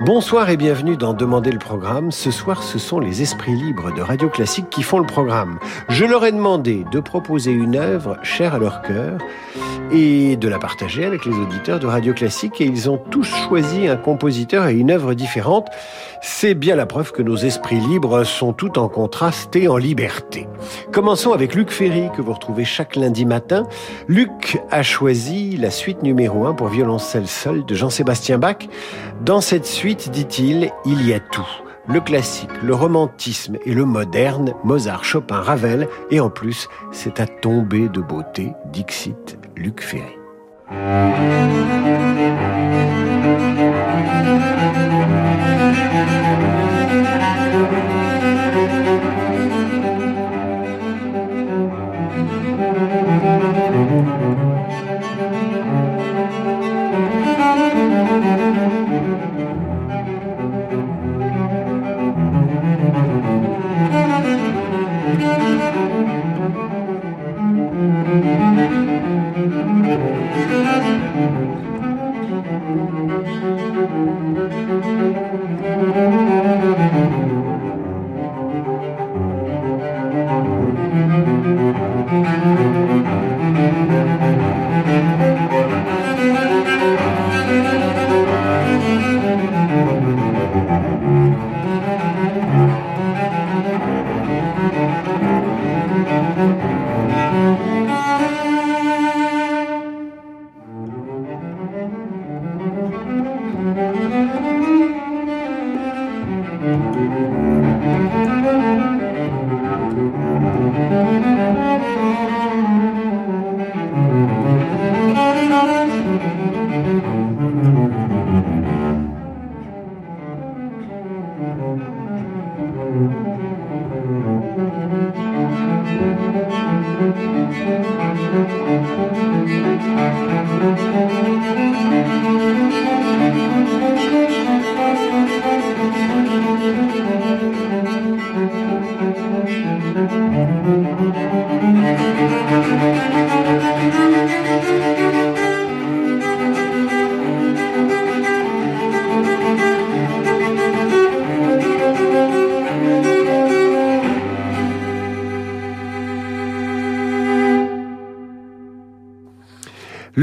Bonsoir et bienvenue dans Demander le programme. Ce soir, ce sont les esprits libres de Radio Classique qui font le programme. Je leur ai demandé de proposer une œuvre chère à leur cœur et de la partager avec les auditeurs de Radio Classique et ils ont tous choisi un compositeur et une œuvre différente. C'est bien la preuve que nos esprits libres sont tout en contraste et en liberté. Commençons avec Luc Ferry que vous retrouvez chaque lundi matin. Luc a choisi la suite numéro 1 pour violoncelle seul de Jean-Sébastien Bach. Dans cette suite, dit-il, il y a tout. Le classique, le romantisme et le moderne, Mozart, Chopin, Ravel, et en plus, c'est à tomber de beauté, Dixit, Luc Ferry.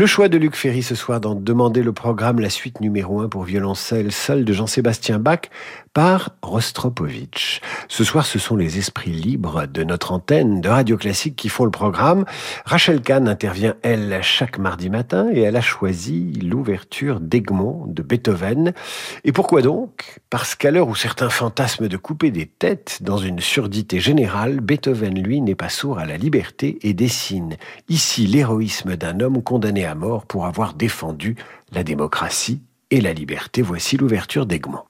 Le choix de Luc Ferry ce soir d'en demander le programme la suite numéro 1 pour violoncelle seul de Jean-Sébastien Bach par Rostropovitch. Ce soir, ce sont les esprits libres de notre antenne de Radio Classique qui font le programme. Rachel Kahn intervient, elle, chaque mardi matin et elle a choisi l'ouverture d'Egmont de Beethoven. Et pourquoi donc? Parce qu'à l'heure où certains fantasment de couper des têtes dans une surdité générale, Beethoven, lui, n'est pas sourd à la liberté et dessine ici l'héroïsme d'un homme condamné à mort pour avoir défendu la démocratie et la liberté. Voici l'ouverture d'Egmont.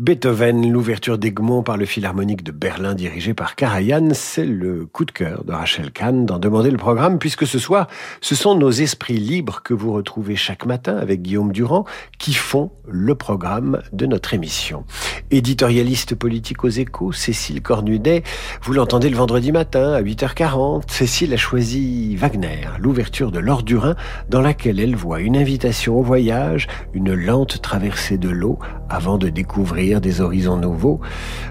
Beethoven, l'ouverture d'Egmont par le Philharmonique de Berlin dirigé par Karajan, c'est le coup de cœur de Rachel Kahn d'en demander le programme puisque ce soir, ce sont nos esprits libres que vous retrouvez chaque matin avec Guillaume Durand qui font le programme de notre émission. Éditorialiste politique aux échos, Cécile Cornudet, vous l'entendez le vendredi matin à 8h40. Cécile a choisi Wagner, l'ouverture de l'Or du Rhin dans laquelle elle voit une invitation au voyage, une lente traversée de l'eau avant de découvrir des horizons nouveaux,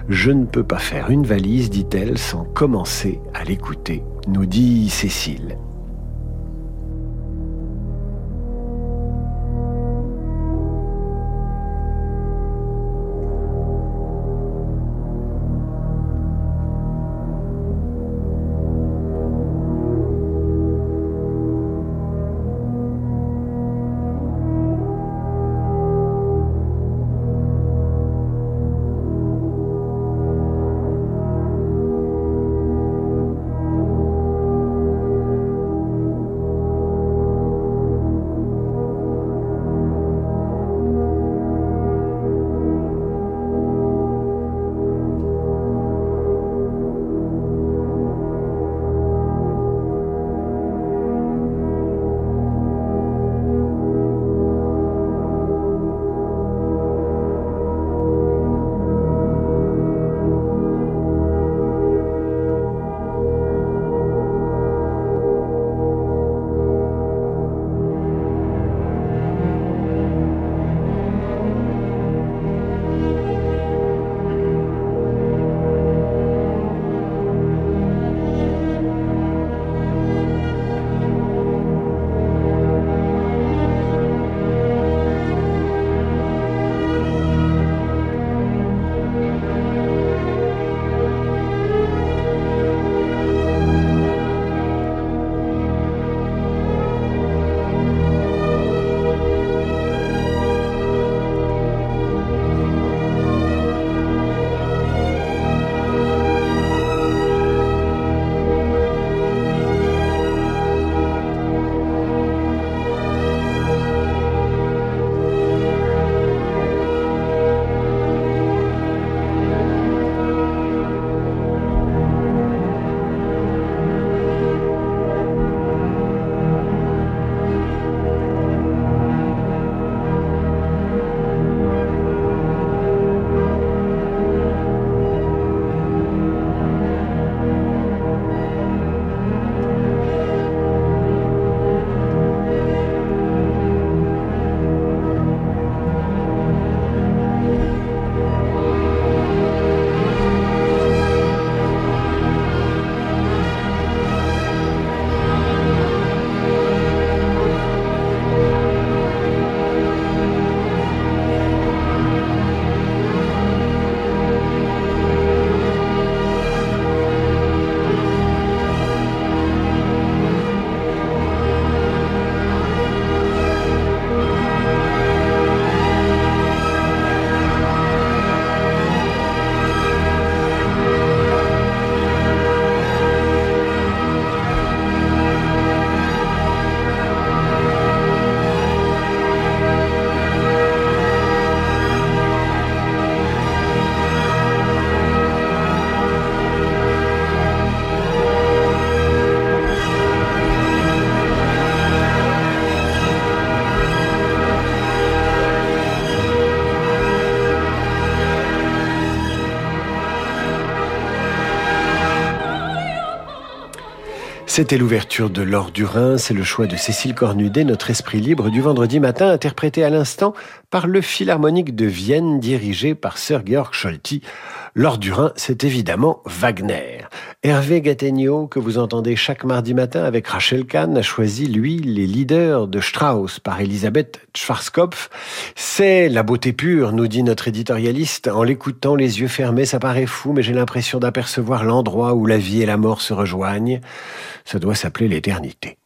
je ne peux pas faire une valise, dit-elle, sans commencer à l'écouter, nous dit Cécile. C'était l'ouverture de l'Or du Rhin, c'est le choix de Cécile Cornudet, notre esprit libre du vendredi matin, interprété à l'instant par le Philharmonique de Vienne, dirigé par Sir Georg Scholti. L'Or du Rhin, c'est évidemment Wagner. Hervé Gattegno, que vous entendez chaque mardi matin avec Rachel Kahn, a choisi, lui, les leaders de Strauss par Elisabeth Schwarzkopf. C'est la beauté pure, nous dit notre éditorialiste. En l'écoutant, les yeux fermés, ça paraît fou, mais j'ai l'impression d'apercevoir l'endroit où la vie et la mort se rejoignent. Ça doit s'appeler l'éternité.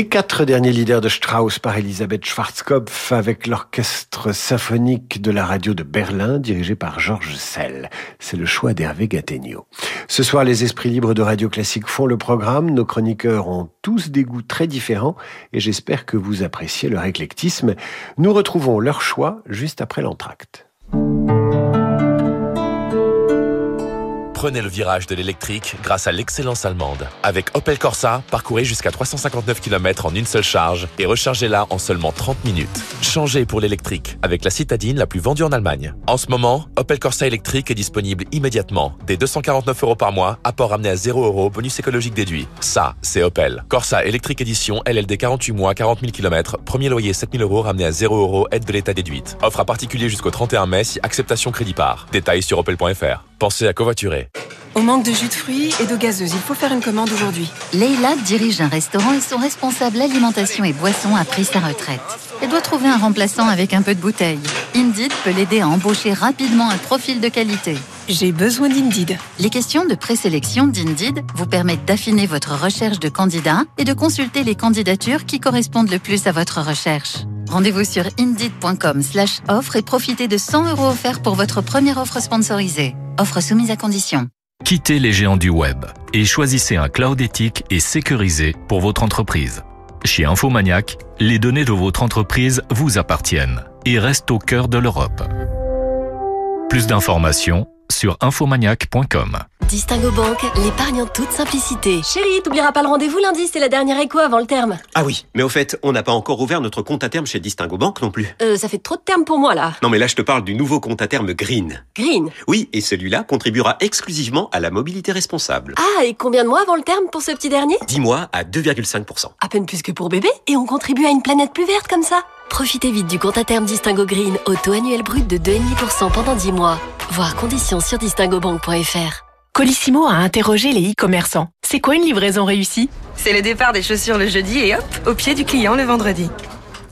Les quatre derniers leaders de Strauss par Elisabeth Schwarzkopf avec l'orchestre symphonique de la radio de Berlin dirigé par Georges Sell. C'est le choix d'Hervé Gattegno. Ce soir, les esprits libres de Radio Classique font le programme. Nos chroniqueurs ont tous des goûts très différents et j'espère que vous appréciez leur éclectisme. Nous retrouvons leur choix juste après l'entracte. Prenez le virage de l'électrique grâce à l'excellence allemande. Avec Opel Corsa, parcourez jusqu'à 359 km en une seule charge et rechargez-la en seulement 30 minutes. Changez pour l'électrique avec la citadine la plus vendue en Allemagne. En ce moment, Opel Corsa électrique est disponible immédiatement. Dès 249 euros par mois, apport ramené à 0 euros, bonus écologique déduit. Ça, c'est Opel. Corsa électrique édition, LLD 48 mois, 40 000 km. Premier loyer 7000 euros, ramené à 0 euros, aide de l'État déduite. Offre à particulier jusqu'au 31 mai si acceptation crédit par. Détails sur opel.fr. Pensez à covoiturer. Au manque de jus de fruits et de gazeuse, il faut faire une commande aujourd'hui. Leïla dirige un restaurant et son responsable alimentation et boisson a pris sa retraite. Elle doit trouver un remplaçant avec un peu de bouteille. Indeed peut l'aider à embaucher rapidement un profil de qualité. J'ai besoin d'Indeed. Les questions de présélection d'Indeed vous permettent d'affiner votre recherche de candidats et de consulter les candidatures qui correspondent le plus à votre recherche. Rendez-vous sur indeed.com slash offre et profitez de 100 euros offerts pour votre première offre sponsorisée. Offre soumise à condition. Quittez les géants du web et choisissez un cloud éthique et sécurisé pour votre entreprise. Chez Infomaniac, les données de votre entreprise vous appartiennent et restent au cœur de l'Europe. Plus d'informations sur infomaniac.com. Distingo Banque, l'épargne en toute simplicité. Chérie, t'oublieras pas le rendez-vous lundi, c'est la dernière écho avant le terme. Ah oui, mais au fait, on n'a pas encore ouvert notre compte à terme chez Distingo Banque non plus. Euh, ça fait trop de termes pour moi là. Non mais là je te parle du nouveau compte à terme Green. Green Oui, et celui-là contribuera exclusivement à la mobilité responsable. Ah, et combien de mois avant le terme pour ce petit dernier? 10 mois à 2,5%. À peine plus que pour bébé, et on contribue à une planète plus verte comme ça. Profitez vite du compte à terme Distingo Green, au taux annuel brut de 2,5% pendant 10 mois. Voir conditions sur distingobank.fr. Colissimo a interrogé les e-commerçants. C'est quoi une livraison réussie? C'est le départ des chaussures le jeudi et hop, au pied du client le vendredi.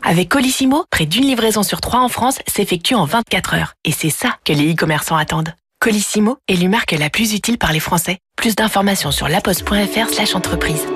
Avec Colissimo, près d'une livraison sur trois en France s'effectue en 24 heures. Et c'est ça que les e-commerçants attendent. Colissimo est l'marque la plus utile par les Français. Plus d'informations sur laposte.fr slash entreprise.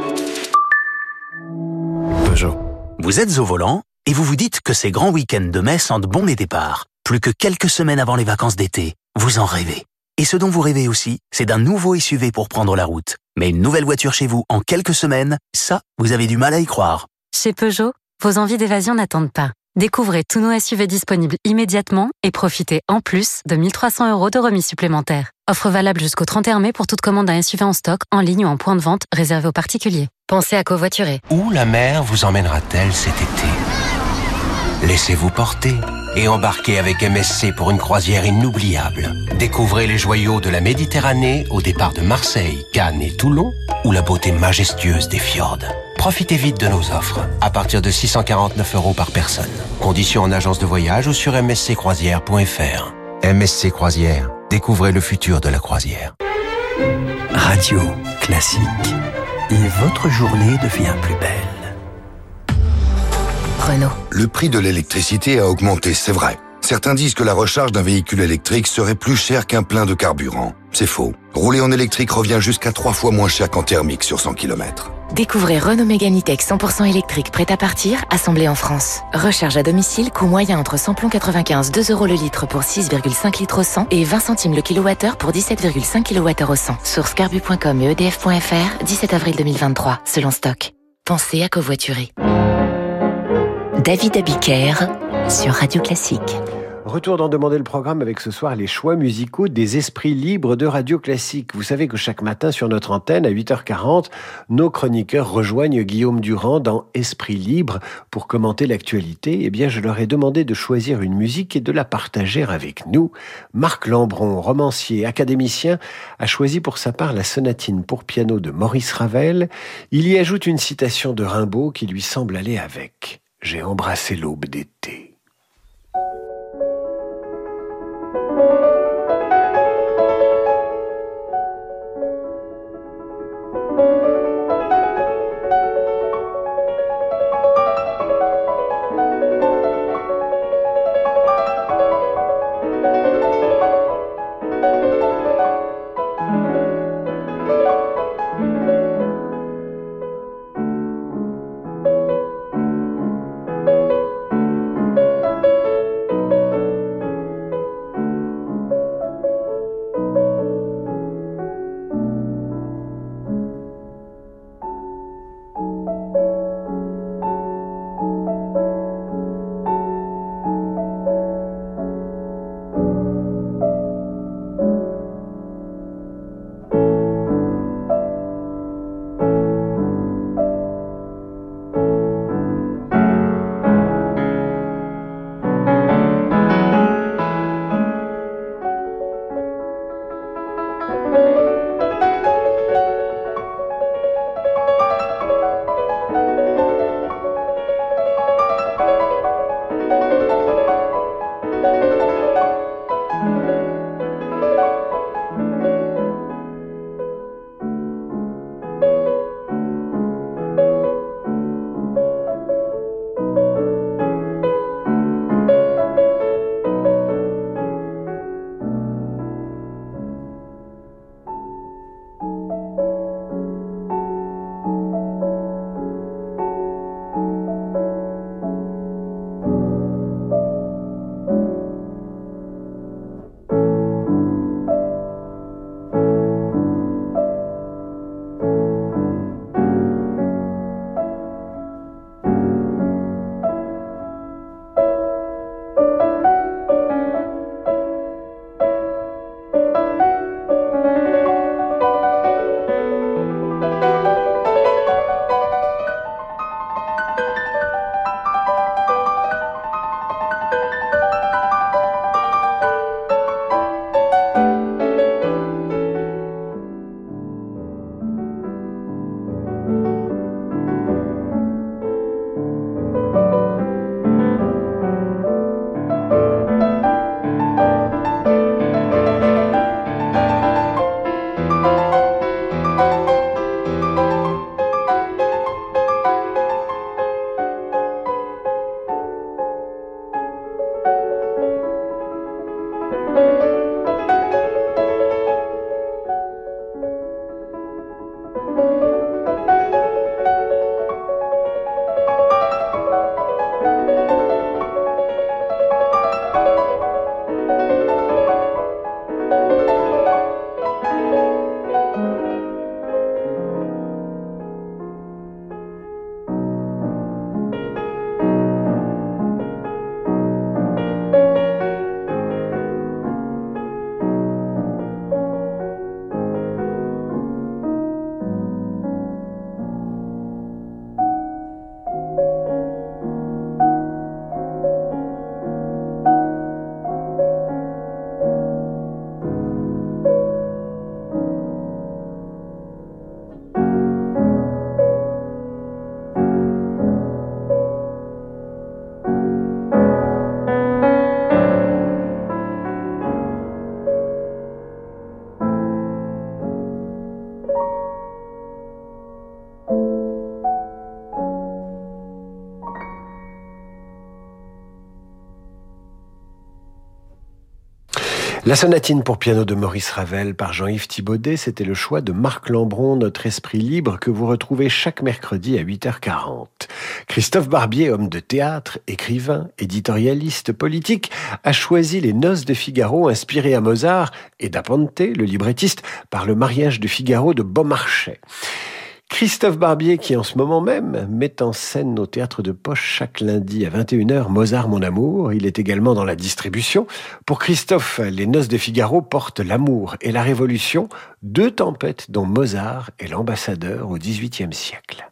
Peugeot. Vous êtes au volant et vous vous dites que ces grands week-ends de mai sentent bon les départs. Plus que quelques semaines avant les vacances d'été, vous en rêvez. Et ce dont vous rêvez aussi, c'est d'un nouveau SUV pour prendre la route. Mais une nouvelle voiture chez vous en quelques semaines, ça, vous avez du mal à y croire. Chez Peugeot, vos envies d'évasion n'attendent pas. Découvrez tous nos SUV disponibles immédiatement et profitez en plus de 1300 euros de remise supplémentaire. Offre valable jusqu'au 31 mai pour toute commande d'un SUV en stock, en ligne ou en point de vente réservé aux particuliers. Pensez à covoiturer. Où la mer vous emmènera-t-elle cet été? Laissez-vous porter et embarquez avec MSC pour une croisière inoubliable. Découvrez les joyaux de la Méditerranée au départ de Marseille, Cannes et Toulon ou la beauté majestueuse des fjords. Profitez vite de nos offres, à partir de 649 euros par personne. Conditions en agence de voyage ou sur msccroisière.fr. MSC Croisière, découvrez le futur de la croisière. Radio classique. Et votre journée devient plus belle. Renault. Le prix de l'électricité a augmenté, c'est vrai. Certains disent que la recharge d'un véhicule électrique serait plus cher qu'un plein de carburant. C'est faux. Rouler en électrique revient jusqu'à trois fois moins cher qu'en thermique sur 100 km. Découvrez Renault Mégane E-Tech 100% électrique prêt à partir, assemblé en France. Recharge à domicile, coût moyen entre samplon 95, 2 euros le litre pour 6,5 litres au 100 et 20 centimes le kilowattheure pour 17,5 kWh au 100. Source carbu.com et edf.fr, 17 avril 2023, selon stock. Pensez à covoiturer. David Abiker sur Radio Classique. Retour d'en demander le programme avec ce soir les choix musicaux des esprits libres de Radio Classique. Vous savez que chaque matin sur notre antenne à 8h40, nos chroniqueurs rejoignent Guillaume Durand dans Esprit libre pour commenter l'actualité. Eh bien, je leur ai demandé de choisir une musique et de la partager avec nous. Marc Lambron, romancier, académicien, a choisi pour sa part la sonatine pour piano de Maurice Ravel. Il y ajoute une citation de Rimbaud qui lui semble aller avec. J'ai embrassé l'aube d'été. La sonatine pour piano de Maurice Ravel par Jean-Yves Thibaudet, c'était le choix de Marc Lambron, notre esprit libre, que vous retrouvez chaque mercredi à 8h40. Christophe Barbier, homme de théâtre, écrivain, éditorialiste, politique, a choisi les Noces de Figaro inspirées à Mozart et d'Apante, le librettiste, par le mariage de Figaro de Beaumarchais. Christophe Barbier qui en ce moment même met en scène au théâtre de Poche chaque lundi à 21h Mozart mon amour. Il est également dans la distribution. Pour Christophe, les noces de Figaro portent l'amour et la révolution, deux tempêtes dont Mozart est l'ambassadeur au XVIIIe siècle.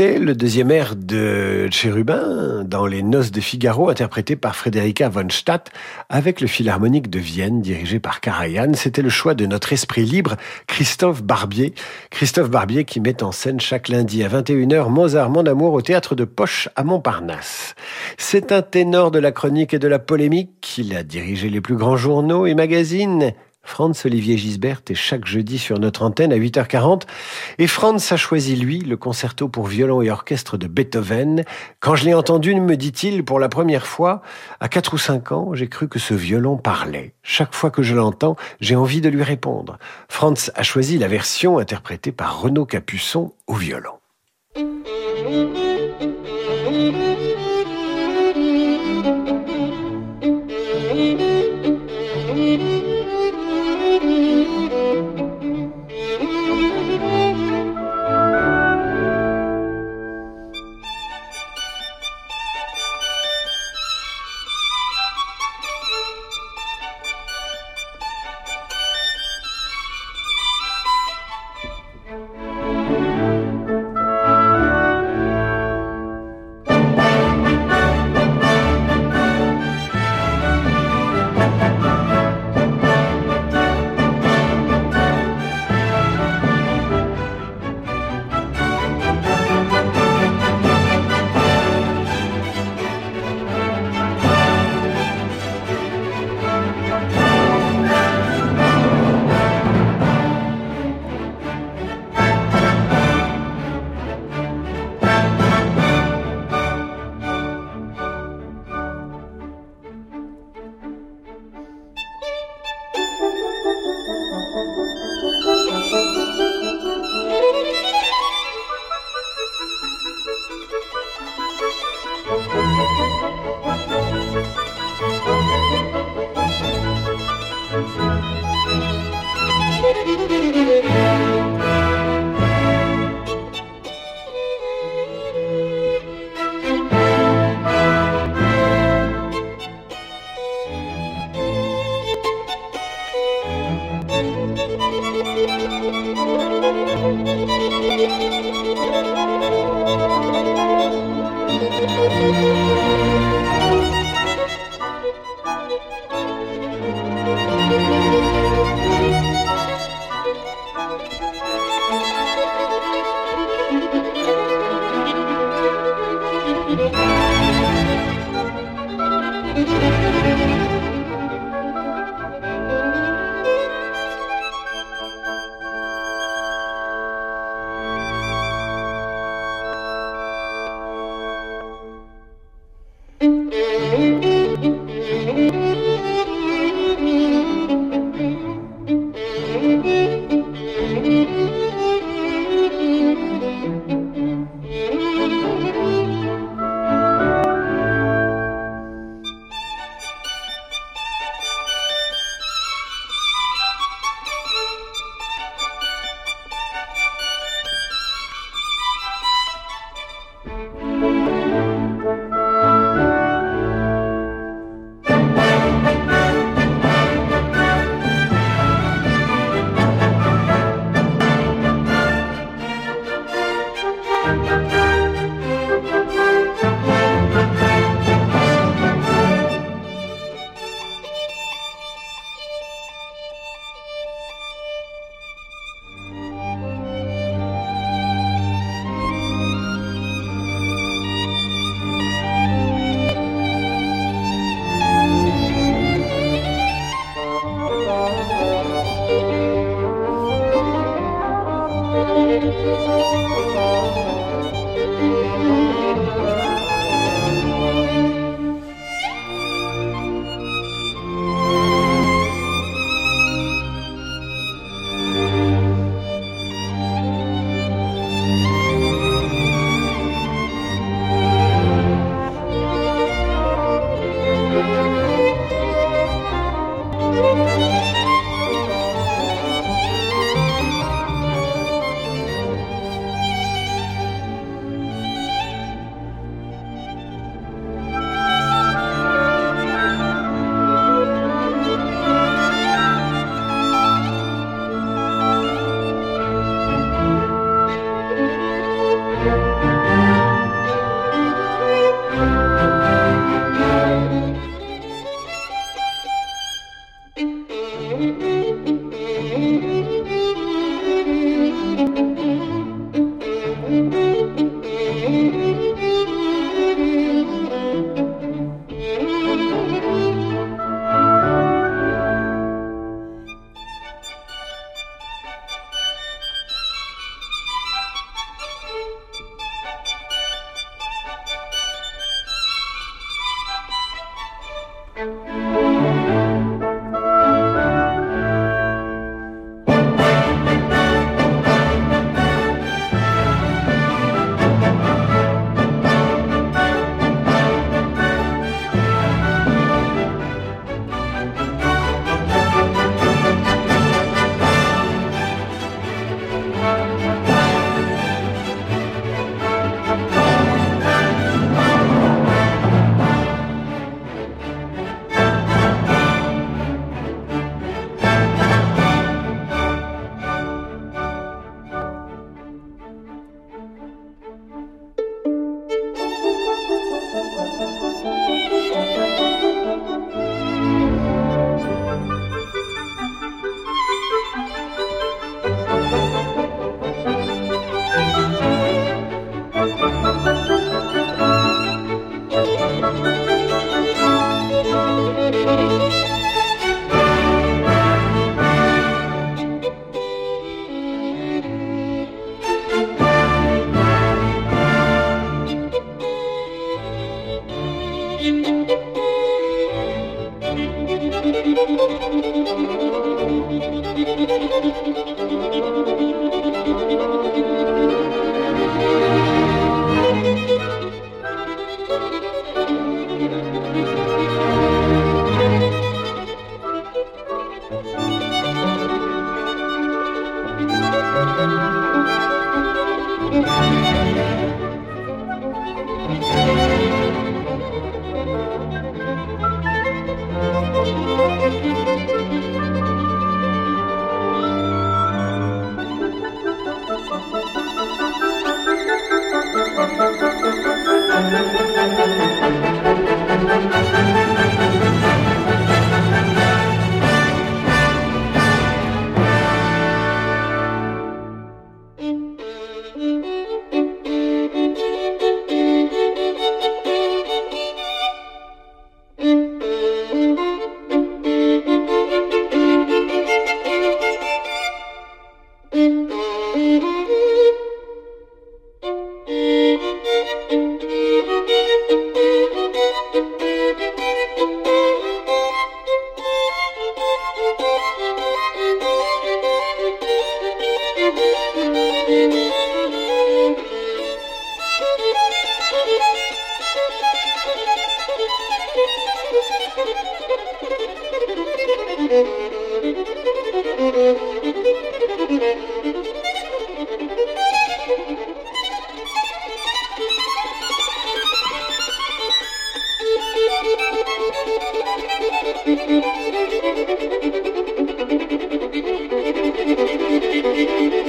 Et le deuxième air de Chérubin dans Les Noces de Figaro, interprété par Frédérica von Stadt avec le Philharmonique de Vienne, dirigé par Karajan. C'était le choix de notre esprit libre, Christophe Barbier. Christophe Barbier qui met en scène chaque lundi à 21h Mozart, mon amour au théâtre de Poche à Montparnasse. C'est un ténor de la chronique et de la polémique. Il a dirigé les plus grands journaux et magazines. Franz Olivier Gisbert est chaque jeudi sur notre antenne à 8h40. Et Franz a choisi, lui, le concerto pour violon et orchestre de Beethoven. Quand je l'ai entendu, me dit-il, pour la première fois, à 4 ou 5 ans, j'ai cru que ce violon parlait. Chaque fois que je l'entends, j'ai envie de lui répondre. Franz a choisi la version interprétée par Renaud Capuçon au violon.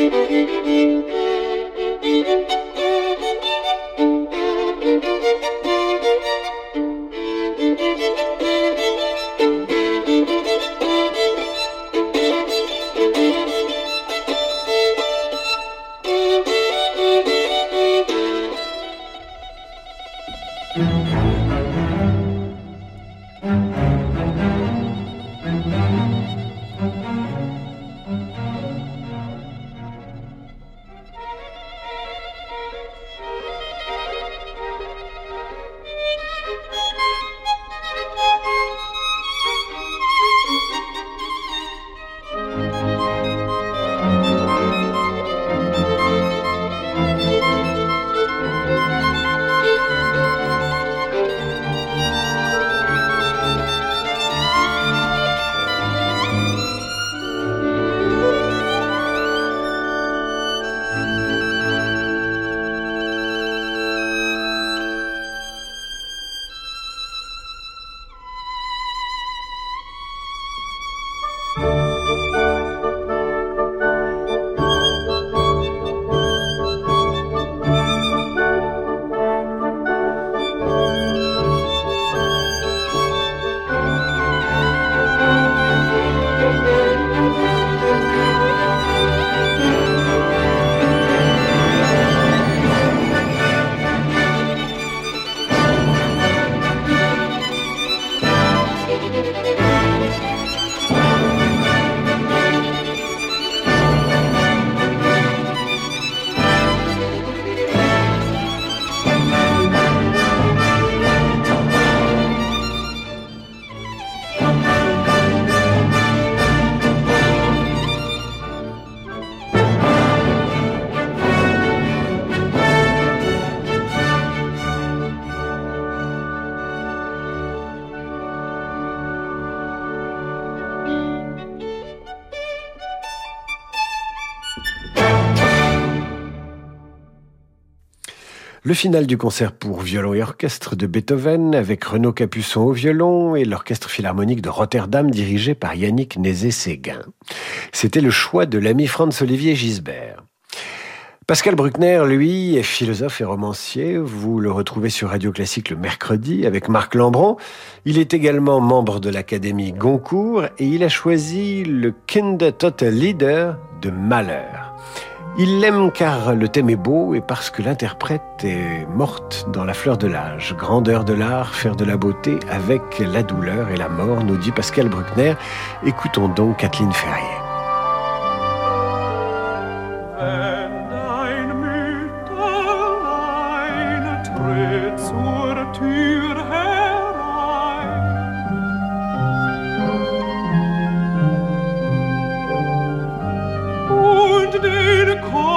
Música Le final du concert pour violon et orchestre de Beethoven avec Renaud Capuçon au violon et l'orchestre philharmonique de Rotterdam dirigé par Yannick Nézet-Séguin. C'était le choix de l'ami Franz-Olivier Gisbert. Pascal Bruckner, lui, est philosophe et romancier. Vous le retrouvez sur Radio Classique le mercredi avec Marc Lambron. Il est également membre de l'Académie Goncourt et il a choisi le Kinder Total Leader de Malheur. Il l'aime car le thème est beau et parce que l'interprète est morte dans la fleur de l'âge. Grandeur de l'art, faire de la beauté avec la douleur et la mort, nous dit Pascal Bruckner. Écoutons donc Kathleen Ferrier. made a call.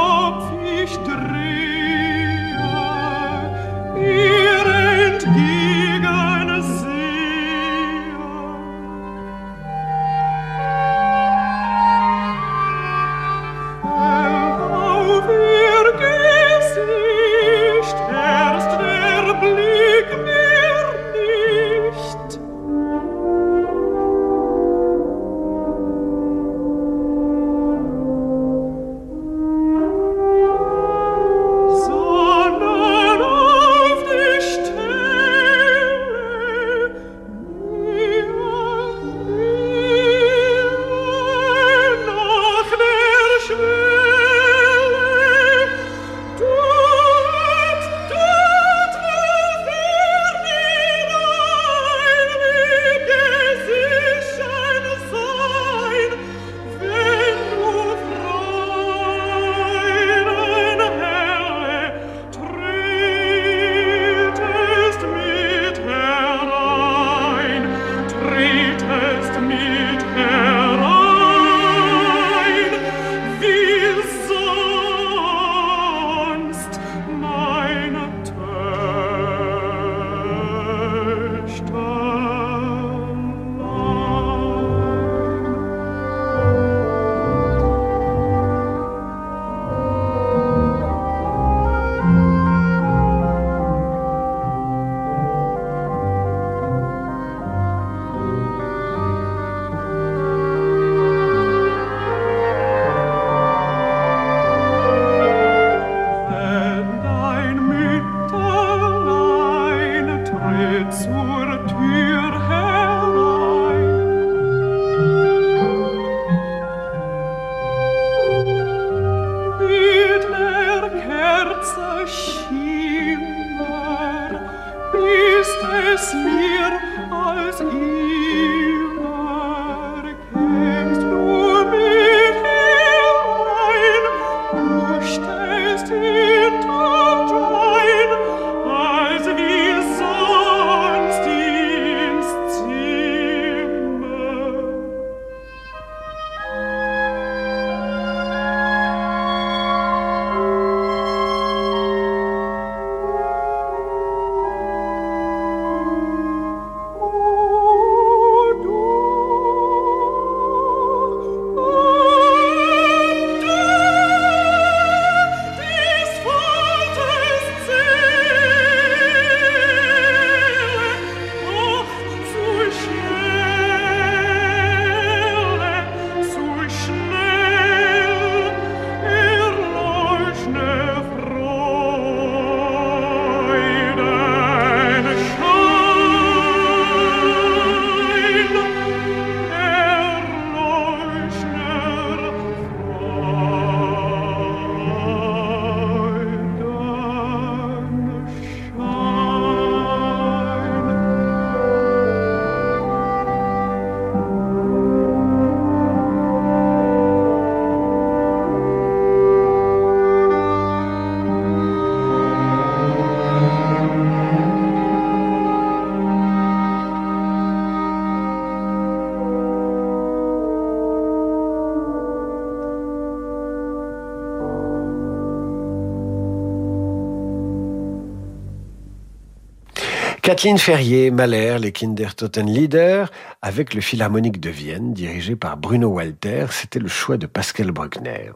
Kathleen Ferrier, Mahler, les Kindertotenlieder, avec le Philharmonique de Vienne, dirigé par Bruno Walter. C'était le choix de Pascal Bruckner.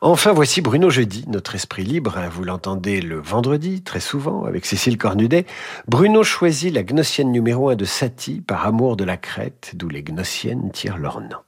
Enfin, voici Bruno Jeudi, notre esprit libre. Hein. Vous l'entendez le vendredi, très souvent, avec Cécile Cornudet. Bruno choisit la gnossienne numéro 1 de Satie, par amour de la Crète, d'où les gnossiennes tirent leur nom.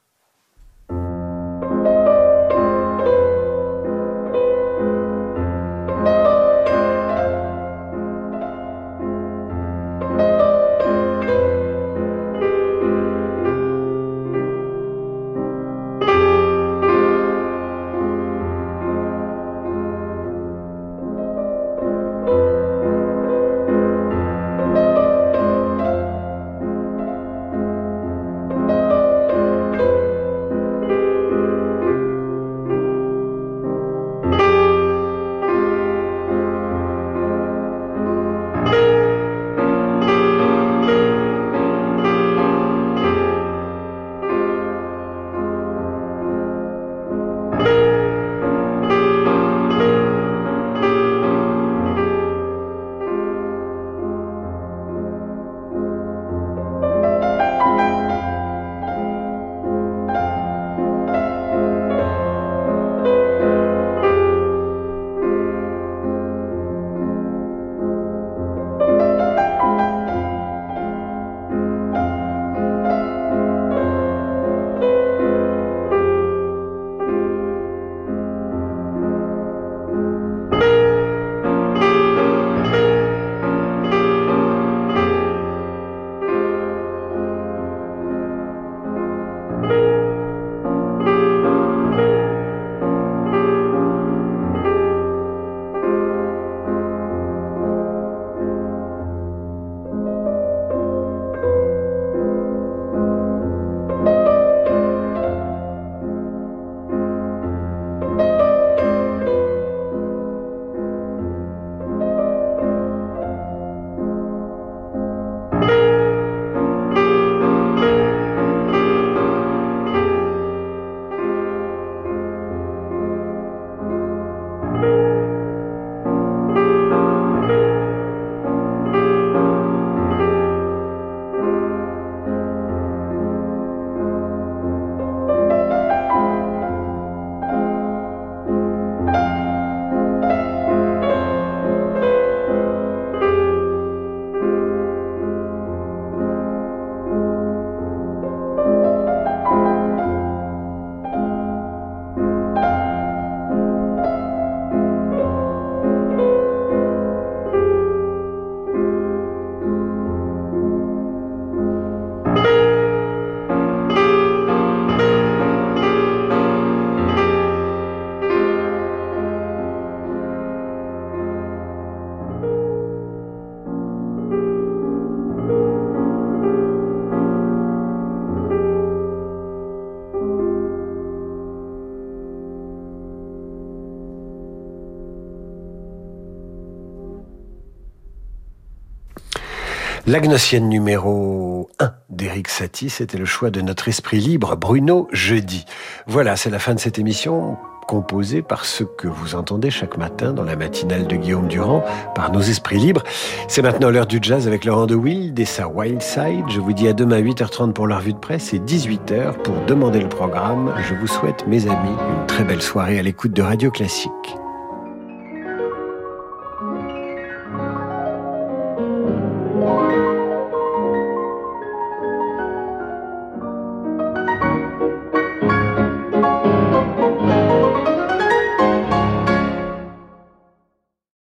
L'Agnosienne numéro 1 d'Éric Satie, c'était le choix de notre esprit libre, Bruno Jeudi. Voilà, c'est la fin de cette émission composée par ce que vous entendez chaque matin dans la matinale de Guillaume Durand, par nos esprits libres. C'est maintenant l'heure du jazz avec Laurent de Wild et sa Wild Side. Je vous dis à demain 8h30 pour leur vue de presse et 18h pour demander le programme. Je vous souhaite, mes amis, une très belle soirée à l'écoute de Radio Classique.